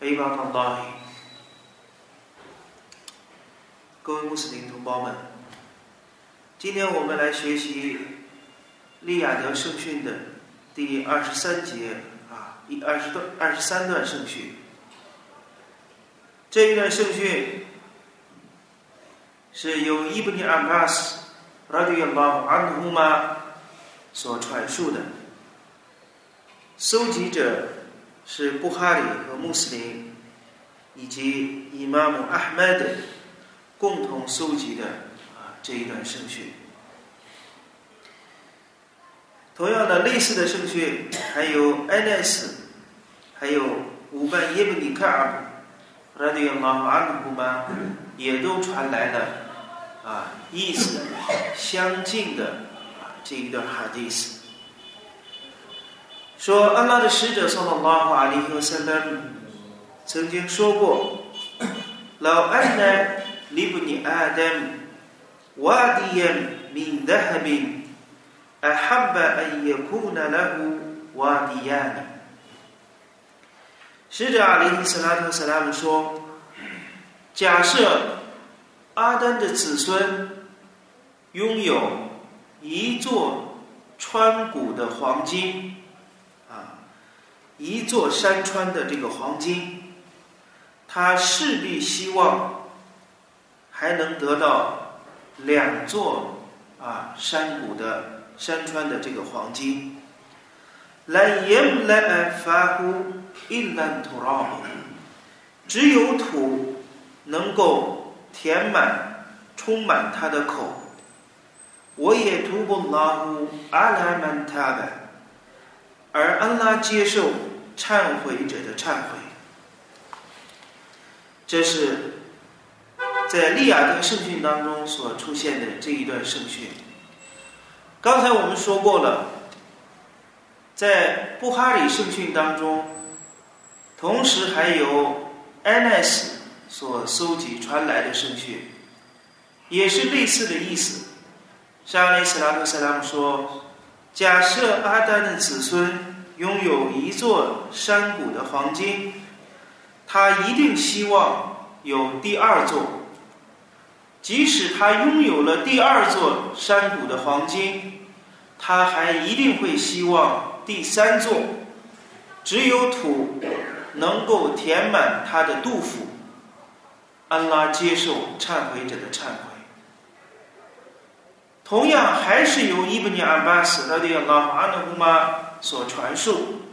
عباد الله 各位穆斯林同胞们，今天我们来学习利雅得圣训的第二十三节啊，第二十段二十三段圣训。这一段圣训是由伊布尼阿巴斯拉迪亚拉安努玛所传述的。搜集者 是布哈里和穆斯林以及伊玛目阿哈迈德共同搜集的啊这一段圣训。同样的类似的圣训还有艾奈斯，还有乌班耶布尼卡尔，拉迪亚拉安努玛也都传来了啊意思相近的啊这一段哈迪斯。说安拉的使者（萨拉拉法里和塞勒姆）曾经说过：“老安奈利布尼阿德姆瓦迪耶米德哈宾阿哈巴安耶库纳拉胡瓦迪亚尼。”使者阿里·斯拉特·斯拉姆说：“假设阿丹的子孙拥有一座穿谷的黄金。”啊一座山川的这个黄金，他势必希望还能得到两座啊山谷的山川的这个黄金。来言来发乎一兰土拉，只有土能够填满充满他的口。我也图不拉乎阿拉曼塔的，而安拉接受。忏悔者的忏悔，这是在利亚德圣训当中所出现的这一段圣训。刚才我们说过了，在布哈里圣训当中，同时还有安奈斯所搜集传来的圣训，也是类似的意思。沙利斯拉特·萨拉姆说：“假设阿丹的子孙。”拥有一座山谷的黄金，他一定希望有第二座。即使他拥有了第二座山谷的黄金，他还一定会希望第三座。只有土能够填满他的肚腹。安拉接受忏悔者的忏悔。同样，还是由伊布尼阿巴斯拉迪亚拉阿努胡玛。所传述，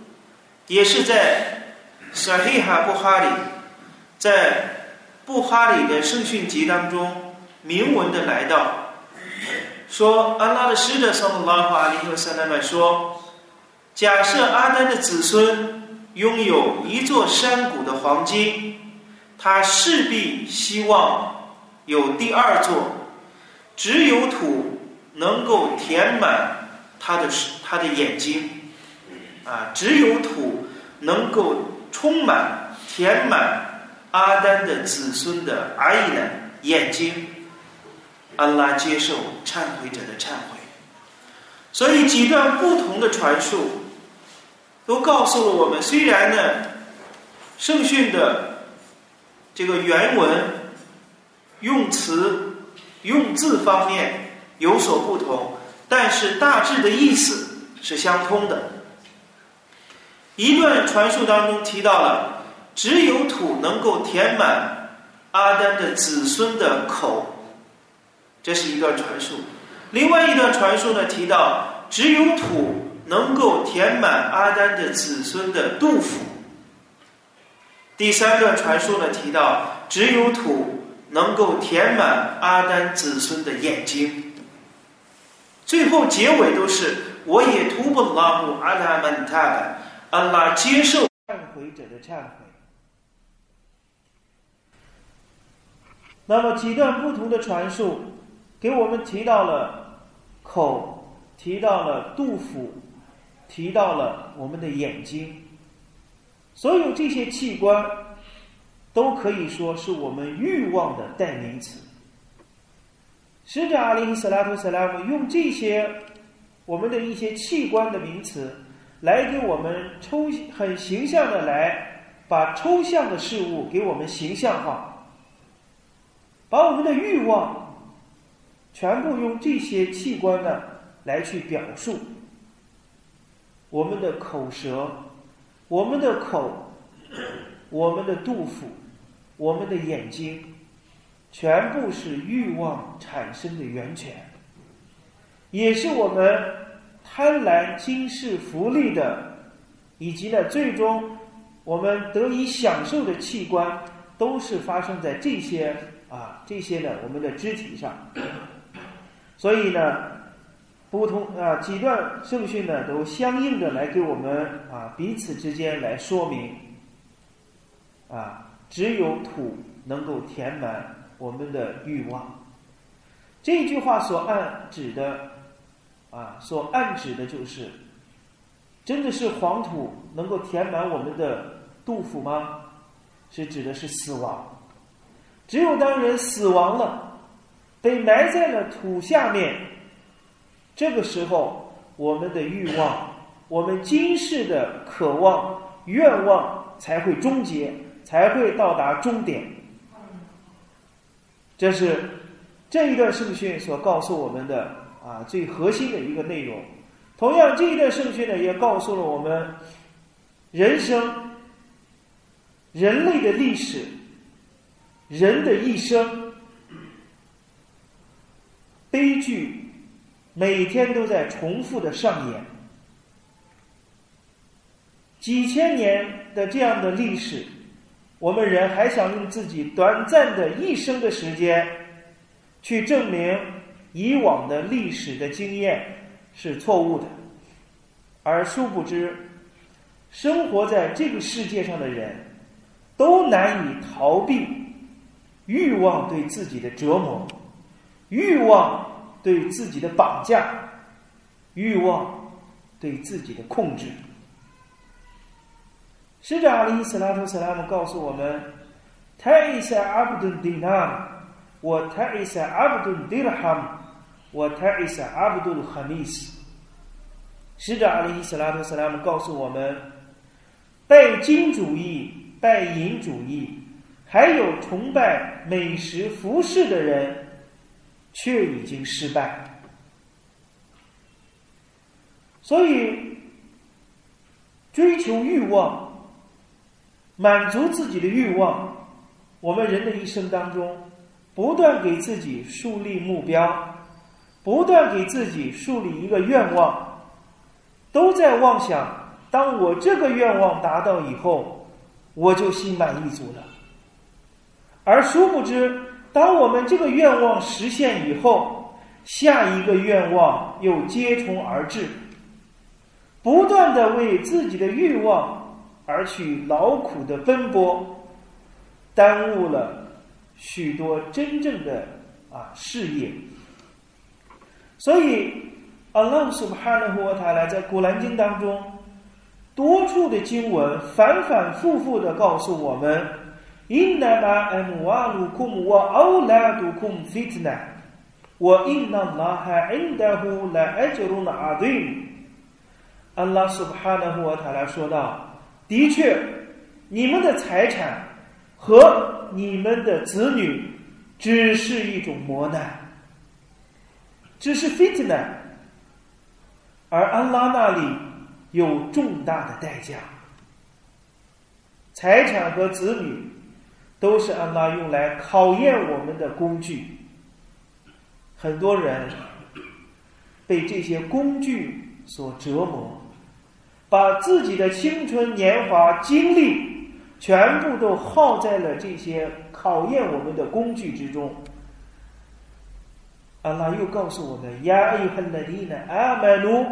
也是在沙黑哈布哈里，在布哈里的圣训集当中明文的来到，说安拉的使者（圣拉法里和塞拉曼）说，假设阿丹的子孙拥有一座山谷的黄金，他势必希望有第二座，只有土能够填满他的他的眼睛。啊，只有土能够充满、填满阿丹的子孙的爱呢眼睛。安拉接受忏悔者的忏悔。所以几段不同的传述，都告诉了我们：虽然呢，圣训的这个原文用词、用字方面有所不同，但是大致的意思是相通的。一段传述当中提到了，只有土能够填满阿丹的子孙的口，这是一段传述。另外一段传述呢提到，只有土能够填满阿丹的子孙的肚腹。第三段传述呢提到，只有土能够填满阿丹子孙的眼睛。最后结尾都是我也图不拉姆阿拉曼塔的。安拉接受忏悔者的忏悔。那么几段不同的传述，给我们提到了口，提到了杜甫，提到了我们的眼睛，所有这些器官，都可以说是我们欲望的代名词。使者阿里·斯拉图·斯拉姆用这些我们的一些器官的名词，来给我们抽很形象的来把抽象的事物给我们形象化，把我们的欲望全部用这些器官呢来去表述。我们的口舌，我们的口，我们的肚腹，我们的眼睛。全部是欲望产生的源泉，也是我们贪婪今世福利的，以及呢，最终我们得以享受的器官，都是发生在这些啊这些呢我们的肢体上。所以呢，不同啊几段圣训呢，都相应的来给我们啊彼此之间来说明，啊，只有土能够填满。我们的欲望，这句话所暗指的，啊，所暗指的就是，真的是黄土能够填满我们的杜甫吗？是指的是死亡。只有当人死亡了，被埋在了土下面，这个时候，我们的欲望，我们今世的渴望、愿望才会终结，才会到达终点。这是这一段圣训所告诉我们的啊最核心的一个内容。同样，这一段圣训呢，也告诉了我们人生、人类的历史、人的一生，悲剧每天都在重复的上演，几千年的这样的历史。我们人还想用自己短暂的一生的时间，去证明以往的历史的经验是错误的，而殊不知，生活在这个世界上的人，都难以逃避欲望对自己的折磨，欲望对自己的绑架，欲望对自己的控制。使者阿里·斯拉图·斯拉姆告诉我们：“泰萨阿布顿迪纳，我泰萨阿布顿迪拉哈姆，我泰萨阿布顿哈密斯。”使者阿里·斯拉图·斯拉姆告诉我们：“拜金主义、拜银主义，还有崇拜美食、服饰的人，却已经失败。”所以，追求欲望。满足自己的欲望，我们人的一生当中，不断给自己树立目标，不断给自己树立一个愿望，都在妄想：当我这个愿望达到以后，我就心满意足了。而殊不知，当我们这个愿望实现以后，下一个愿望又接踵而至，不断的为自己的欲望。而去劳苦的奔波，耽误了许多真正的啊事业。所以，阿拉苏巴纳胡塔来在古兰经当中多处的经文反反复复的告诉我们：“Inna ma amwalukum wa awladukum fitna, wa inna Allaha indahu la ajrun azim。”阿拉苏巴纳胡塔来说道。的确，你们的财产和你们的子女只是一种磨难，只是 fitna，而安拉那里有重大的代价。财产和子女都是安拉用来考验我们的工具。很多人被这些工具所折磨。把自己的青春年华、精力全部都耗在了这些考验我们的工具之中。阿拉又告诉我们：“呀，艾哈拉迪纳阿曼努，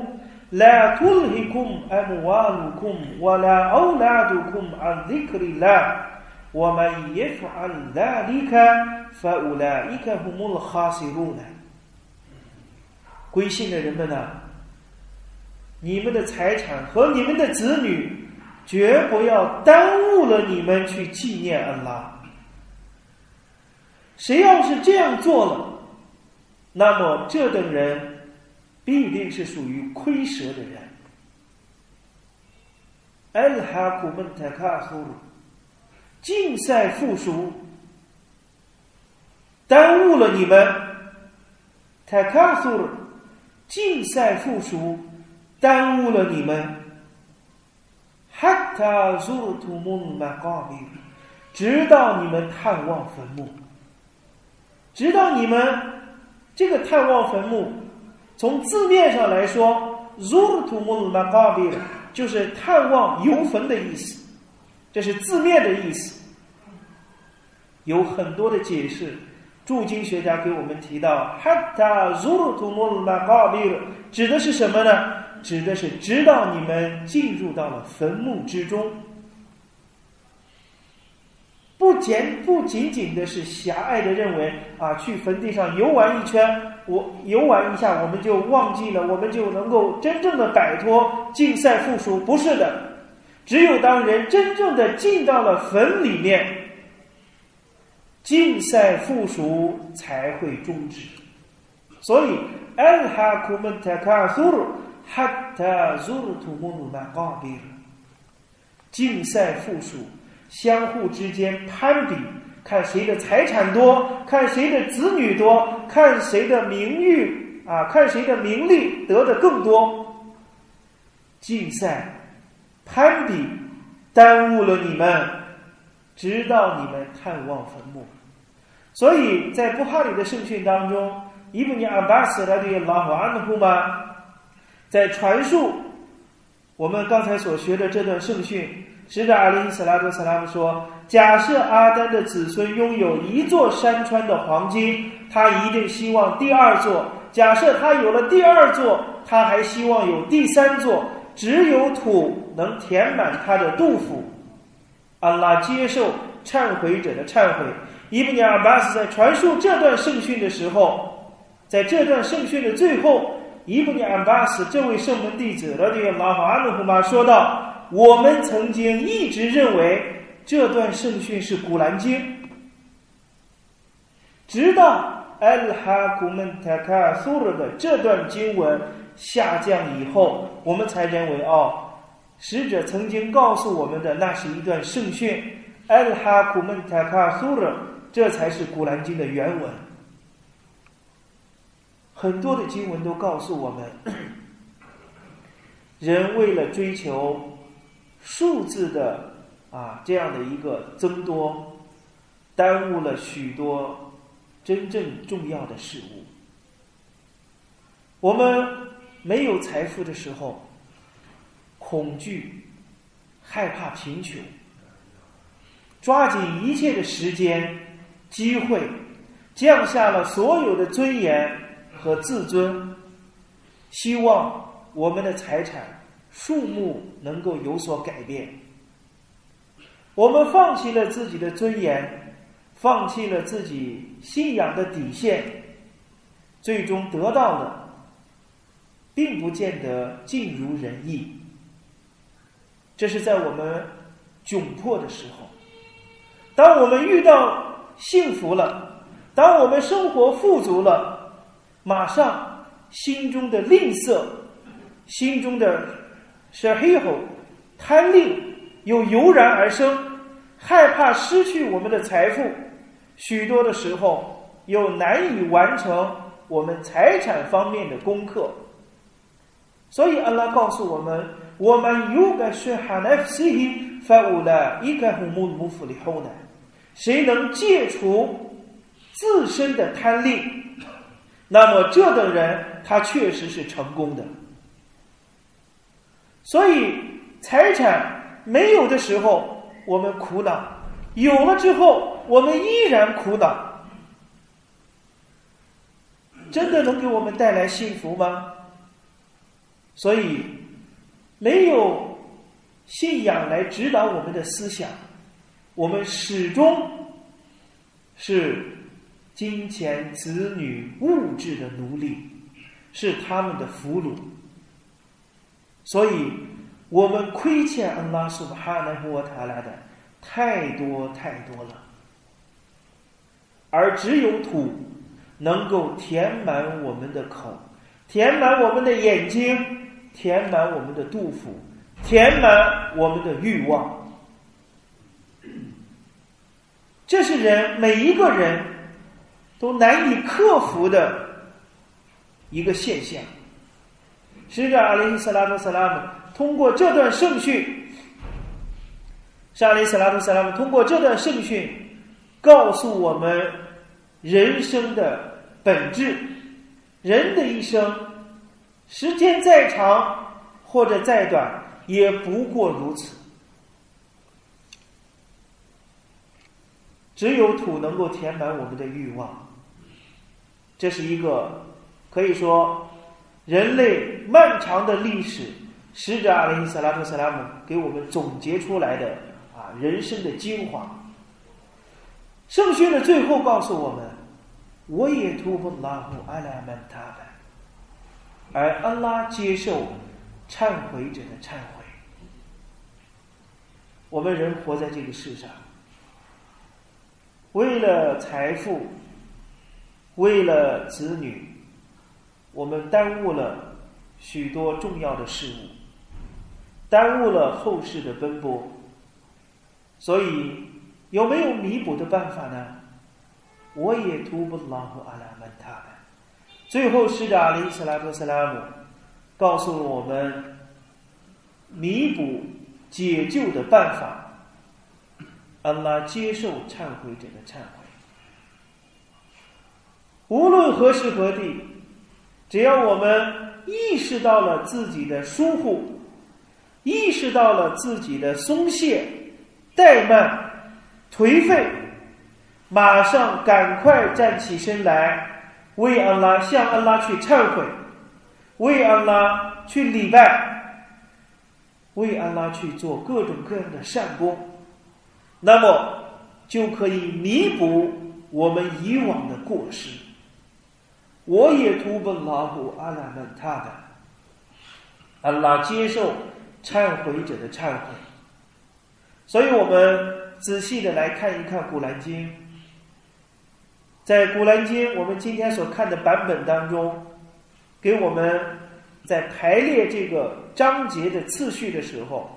拉图里库姆阿姆瓦鲁库姆，瓦拉奥拉杜库姆阿迪克里拉， ومن يفعل ذلك فأولئك هم الخاسرون 归信的人们呐， 你们的财产和你们的子女，绝不要耽误了你们去纪念安拉。谁要是这样做了，那么这等人必定是属于亏折的人。al h a k u m t a k a s u 竞赛复苏，耽误了你们。t a k a s u 竞赛复苏，耽误了你们。hatta zurtumul m a q a b i 直到你们探望坟墓。直到你们这个探望坟墓，从字面上来说，zurtumul m a q a b i 就是探望游坟的意思，这是字面的意思。有很多的解释。驻经学家给我们提到，hatta zurtumul m a q a b i 指的是什么呢？指的是直到你们进入到了坟墓之中，不简不仅仅的是狭隘的认为啊，去坟地上游玩一圈，我游玩一下，我们就忘记了，我们就能够真正的摆脱竞赛附属。不是的，只有当人真正的进到了坟里面。竞赛附属才会终止，所以 alhaakum takasur hatta zurtumul maqabir。竞赛附属相互之间攀比，看谁的财产多，看谁的子女多，看谁的名誉啊，看谁的名利得的更多。竞赛攀比耽误了你们，直到你们探望坟墓。所以在布哈里的圣训当中，伊布尼阿巴斯拉的拉法安的布玛，在传述我们刚才所学的这段圣训，使者阿里斯拉多斯拉姆说：假设阿丹的子孙拥有一座山川的黄金，他一定希望第二座；假设他有了第二座，他还希望有第三座。只有土能填满他的肚腹。安拉接受忏悔者的忏悔。伊布尼尔巴斯在传述这段圣训的时候，在这段圣训的最后，伊布尼安巴斯这位圣门弟子拉迪拉法阿努胡玛说道：“我们曾经一直认为这段圣训是古兰经，直到艾哈古门塔卡苏尔的这段经文下降以后，我们才认为哦，使者曾经告诉我们的那是一段圣训，艾哈古门塔卡苏尔。”这才是《古兰经》的原文。很多的经文都告诉我们，人为了追求数字的啊这样的一个增多，耽误了许多真正重要的事物。我们没有财富的时候，恐惧、害怕贫穷，抓紧一切的时间。机会降下了所有的尊严和自尊，希望我们的财产数目能够有所改变。我们放弃了自己的尊严，放弃了自己信仰的底线，最终得到的，并不见得尽如人意。这是在我们窘迫的时候，当我们遇到。幸福了，当我们生活富足了，马上心中的吝啬、心中的是黑吼、贪吝又油然而生，害怕失去我们的财富，许多的时候又难以完成我们财产方面的功课。所以，阿拉告诉我们：“我们有个是哈奈夫西发乌拉伊卡胡木木夫里后呢。”谁能戒除自身的贪吝，那么这等人他确实是成功的。所以财产没有的时候我们苦恼，有了之后我们依然苦恼，真的能给我们带来幸福吗？所以没有信仰来指导我们的思想。我们始终是金钱、子女、物质的奴隶，是他们的俘虏。所以，我们亏欠安拉苏哈纳和塔拉的太多太多了，而只有土能够填满我们的口，填满我们的眼睛，填满我们的肚腹，填满我们的欲望。这是人每一个人都难以克服的一个现象。使者阿里斯拉图萨拉姆通过这段圣训，沙里斯拉图萨拉姆通过这段圣训，告诉我们人生的本质。人的一生，时间再长或者再短，也不过如此。只有土能够填满我们的欲望，这是一个可以说人类漫长的历史，使者阿里·萨拉特·萨拉姆给我们总结出来的啊人生的精华。圣训的最后告诉我们：“我也突破拉胡阿拉曼塔的，而安拉接受忏悔者的忏悔。”我们人活在这个世上。为了财富，为了子女，我们耽误了许多重要的事物，耽误了后世的奔波。所以，有没有弥补的办法呢？我也图不拉和阿拉曼塔最后，使者阿里·斯拉克斯拉姆告诉了我们弥补解救的办法。安拉接受忏悔者的忏悔，无论何时何地，只要我们意识到了自己的疏忽，意识到了自己的松懈、怠慢、颓废，马上赶快站起身来，为安拉向安拉去忏悔，为安拉去礼拜，为安拉去做各种各样的善功。那么就可以弥补我们以往的过失。我也图本拉布阿拉曼塔的，安拉接受忏悔者的忏悔。所以我们仔细的来看一看《古兰经》。在《古兰经》我们今天所看的版本当中，给我们在排列这个章节的次序的时候。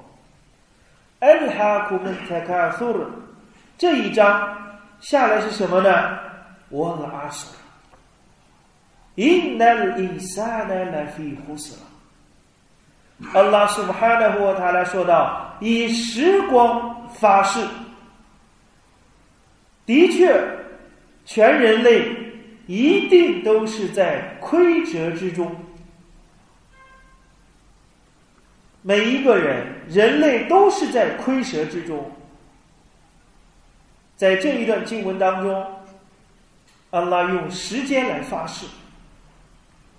安哈库门泰卡苏尔，这一章下来是什么呢？我了阿苏，因那伊萨那那非胡斯了。阿拉苏哈纳和他来说道：“以时光发誓，的确，全人类一定都是在亏折之中。”每一个人，人类都是在亏折之中。在这一段经文当中，阿拉用时间来发誓。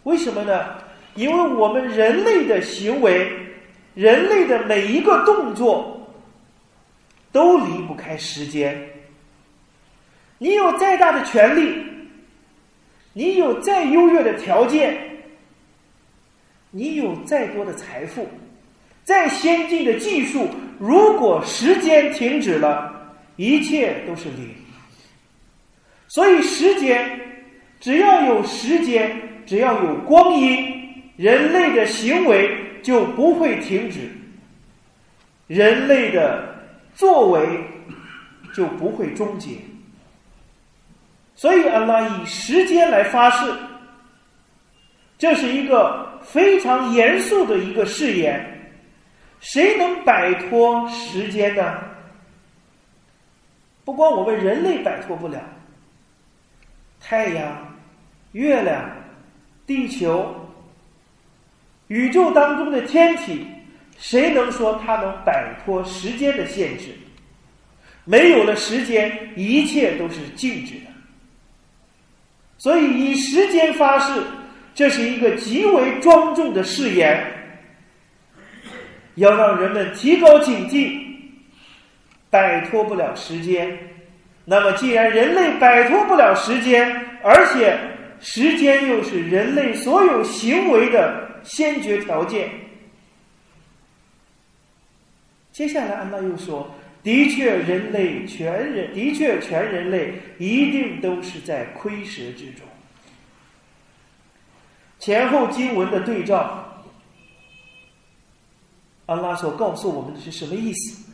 为什么呢？因为我们人类的行为，人类的每一个动作，都离不开时间。你有再大的权利，你有再优越的条件，你有再多的财富。再先进的技术，如果时间停止了，一切都是零。所以，时间只要有时间，只要有光阴，人类的行为就不会停止，人类的作为就不会终结。所以，阿拉以时间来发誓，这是一个非常严肃的一个誓言。谁能摆脱时间呢？不光我们人类摆脱不了，太阳、月亮、地球、宇宙当中的天体，谁能说它能摆脱时间的限制？没有了时间，一切都是静止的。所以以时间发誓，这是一个极为庄重的誓言。要让人们提高警惕，摆脱不了时间。那么，既然人类摆脱不了时间，而且时间又是人类所有行为的先决条件，接下来安娜又说：“的确，人类全人的确全人类一定都是在亏蛇之中。”前后经文的对照，安拉所告诉我们的是什么意思？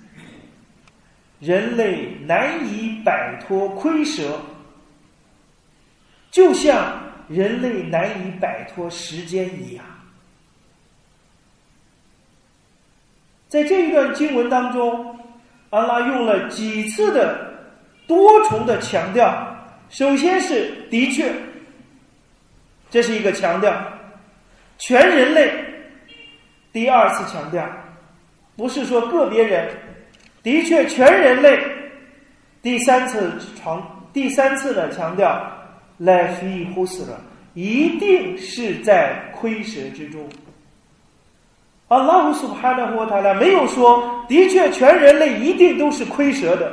人类难以摆脱亏蛇，就像人类难以摆脱时间一样。在这一段经文当中，阿拉用了几次的多重的强调。首先是的确，这是一个强调，全人类。第二次强调，不是说个别人，的确全人类。第三次强，第三次的强调，life in h u s 一定是在亏蛇之中。阿拉胡苏哈纳胡塔拉没有说，的确，全人类一定都是亏蛇的，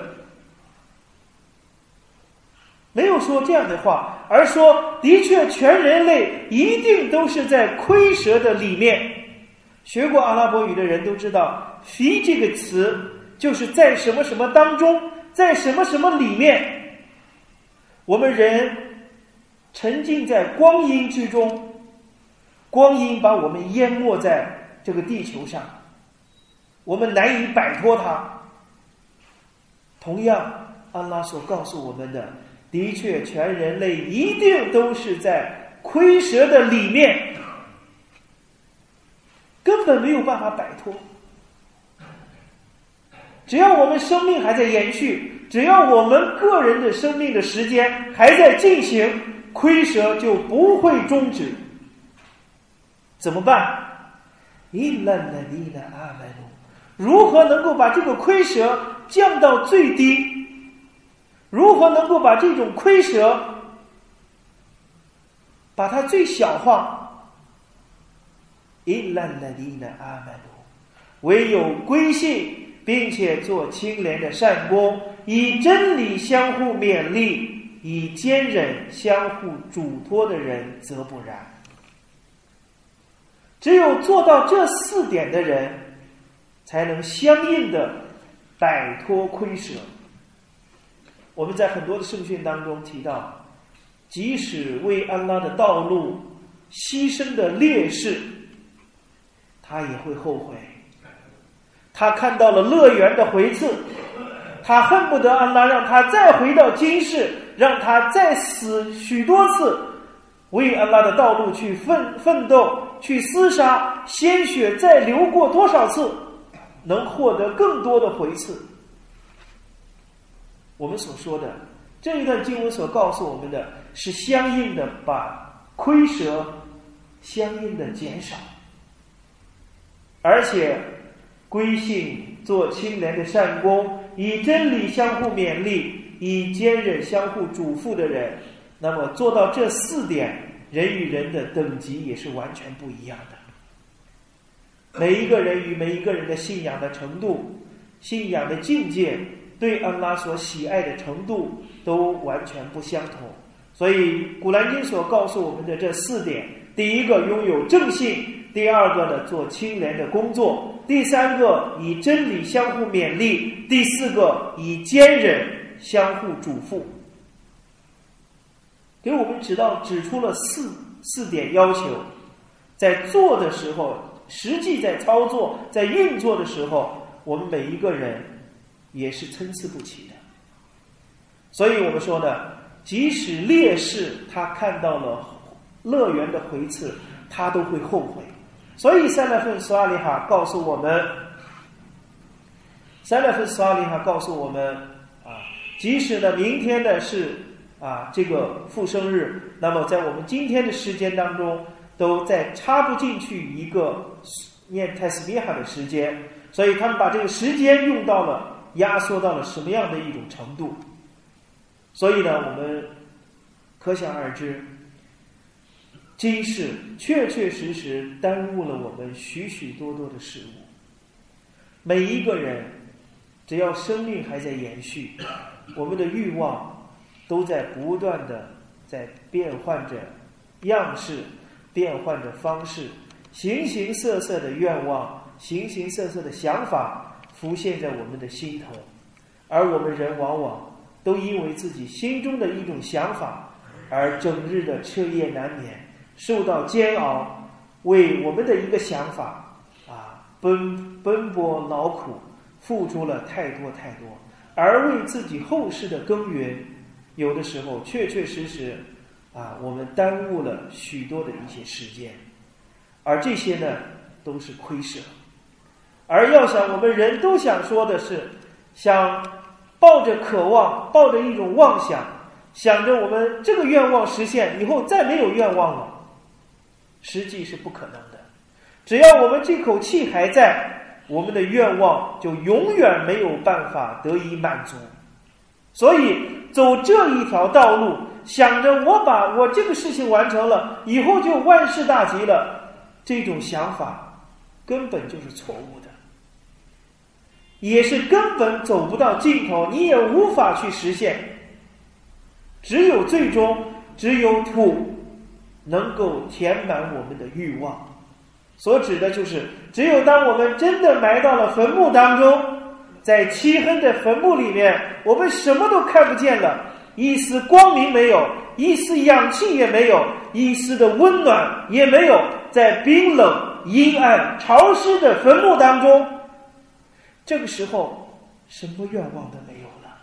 没有说这样的话，而说的确，全人类一定都是在亏蛇的里面。学过阿拉伯语的人都知道，“fi” 这个词就是在什么什么当中，在什么什么里面。我们人沉浸在光阴之中，光阴把我们淹没在。这个地球上，我们难以摆脱它。同样，安拉所告诉我们的，的确，全人类一定都是在亏蛇的里面，根本没有办法摆脱。只要我们生命还在延续，只要我们个人的生命的时间还在进行，亏蛇就不会终止。怎么办？伊兰的伊的阿门如何能够把这个亏蛇降到最低？如何能够把这种亏蛇把它最小化？伊兰的伊的阿门唯有归信并且做清廉的善功，以真理相互勉励，以坚忍相互嘱托的人，则不然。只有做到这四点的人，才能相应的摆脱亏舍。我们在很多的圣训当中提到，即使为安拉的道路牺牲的烈士，他也会后悔。他看到了乐园的回赐，他恨不得安拉让他再回到今世，让他再死许多次，为安拉的道路去奋奋斗。去厮杀，鲜血再流过多少次，能获得更多的回赐？我们所说的这一段经文所告诉我们的是相应的把亏折相应的减少，而且归信做清廉的善功，以真理相互勉励，以坚忍相互嘱咐的人，那么做到这四点。人与人的等级也是完全不一样的。每一个人与每一个人的信仰的程度、信仰的境界、对安拉所喜爱的程度都完全不相同。所以，《古兰经》所告诉我们的这四点：第一个，拥有正信；第二个呢，做清廉的工作；第三个，以真理相互勉励；第四个，以坚忍相互嘱咐。给我们指到指出了四四点要求，在做的时候，实际在操作、在运作的时候，我们每一个人也是参差不齐的。所以我们说呢，即使烈士他看到了乐园的回赐，他都会后悔。所以塞勒芬斯阿里哈告诉我们，塞勒芬斯阿里哈告诉我们，即使呢明天呢是。啊，这个复生日，那么在我们今天的时间当中，都在插不进去一个念泰斯比哈的时间，所以他们把这个时间用到了压缩到了什么样的一种程度？所以呢，我们可想而知，今世确确实实耽误了我们许许多多的事物。每一个人只要生命还在延续，我们的欲望都在不断的在变换着样式，变换着方式，形形色色的愿望，形形色色的想法浮现在我们的心头，而我们人往往都因为自己心中的一种想法，而整日的彻夜难眠，受到煎熬，为我们的一个想法啊奔奔波劳苦。付出了太多太多，而为自己后世的耕耘，有的时候确确实实，啊，我们耽误了许多的一些时间，而这些呢，都是亏舍。而要想我们人都想说的是，想抱着渴望，抱着一种妄想，想着我们这个愿望实现以后再没有愿望了，实际是不可能的。只要我们这口气还在。我们的愿望就永远没有办法得以满足，所以走这一条道路，想着我把我这个事情完成了以后就万事大吉了，这种想法根本就是错误的，也是根本走不到尽头，你也无法去实现。只有最终，只有土能够填满我们的欲望。所指的就是，只有当我们真的埋到了坟墓当中，在漆黑的坟墓里面，我们什么都看不见了，一丝光明没有，一丝氧气也没有，一丝的温暖也没有，在冰冷、阴暗、潮湿的坟墓当中，这个时候，什么愿望都没有了，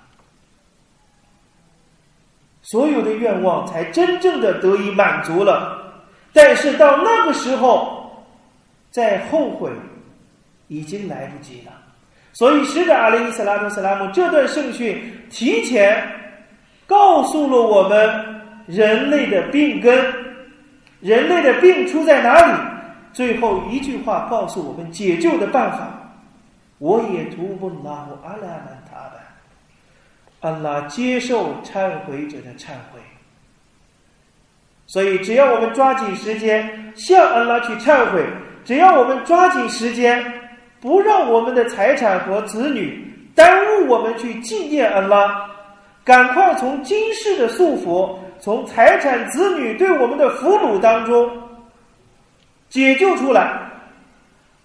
所有的愿望才真正的得以满足了。但是到那个时候，在后悔，已经来不及了。所以，使者阿里伊斯拉姆斯拉姆这段圣训提前告诉了我们人类的病根，人类的病出在哪里？最后一句话告诉我们解救的办法。我也徒步拉姆阿拉曼塔的，安拉接受忏悔者的忏悔。所以，只要我们抓紧时间向安拉去忏悔。只要我们抓紧时间，不让我们的财产和子女耽误我们去纪念安拉，赶快从今世的束缚、从财产、子女对我们的俘虏当中解救出来，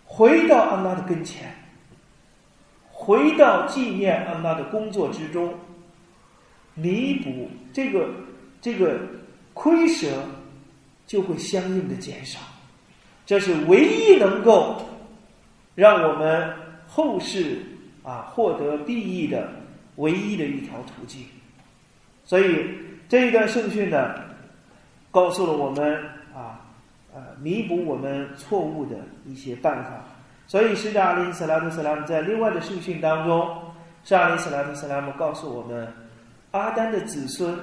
回到安拉的跟前，回到纪念安拉的工作之中，弥补这个这个亏舍，就会相应的减少。这是唯一能够让我们后世啊获得利益的唯一的一条途径。所以这一段圣训呢，告诉了我们啊呃弥补我们错误的一些办法。所以使者阿里·斯拉姆·斯拉姆在另外的圣训当中，是阿里·斯拉姆·斯拉姆告诉我们，阿丹的子孙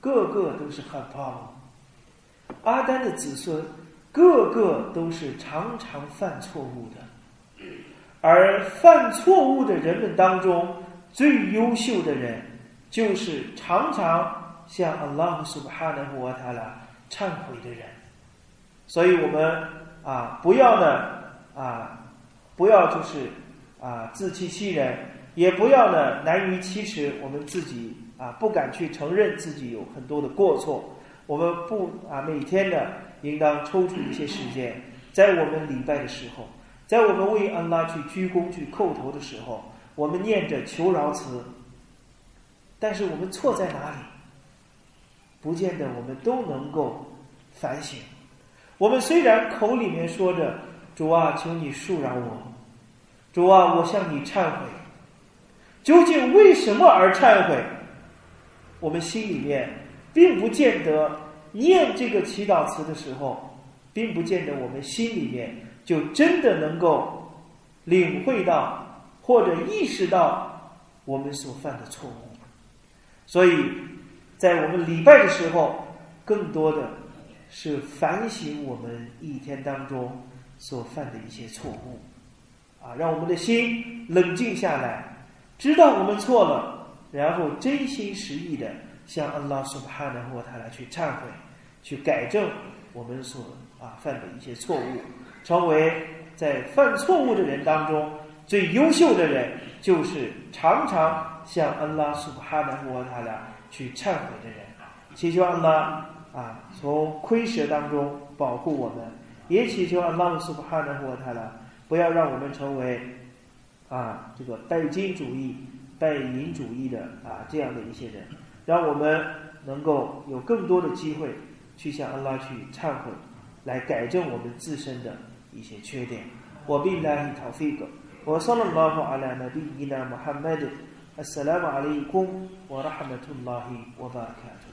个个都是很棒，阿丹的子孙。个个都是常常犯错误的，而犯错误的人们当中，最优秀的人就是常常向阿拉苏巴哈纳胡瓦塔拉忏悔的人。所以，我们啊，不要呢啊，不要就是啊自欺欺人，也不要呢难于启齿我们自己啊不敢去承认自己有很多的过错。我们不啊每天的。应当抽出一些时间，在我们礼拜的时候，在我们为安拉去鞠躬、去叩头的时候，我们念着求饶词。但是我们错在哪里？不见得我们都能够反省。我们虽然口里面说着“主啊，求你恕饶我”，“主啊，我向你忏悔”，究竟为什么而忏悔？我们心里面并不见得。念这个祈祷词的时候，并不见得我们心里面就真的能够领会到或者意识到我们所犯的错误。所以在我们礼拜的时候，更多的是反省我们一天当中所犯的一些错误，啊，让我们的心冷静下来，知道我们错了，然后真心实意的向阿拉苏巴哈纳或他来去忏悔。去改正我们所啊犯的一些错误，成为在犯错误的人当中最优秀的人就是常常向安拉苏哈纳沃塔拉去忏悔的人。祈求安拉啊，从亏折当中保护我们，也祈求安拉苏哈纳沃塔拉不要让我们成为啊这个拜金主义、拜银主义的啊这样的一些人，让我们能够有更多的机会去向安拉去忏悔，来改正我们自身的一些缺点。我并来讨费个。وصلى الله على نبينا محمد السلام عليكم ورحمة الله وبركاته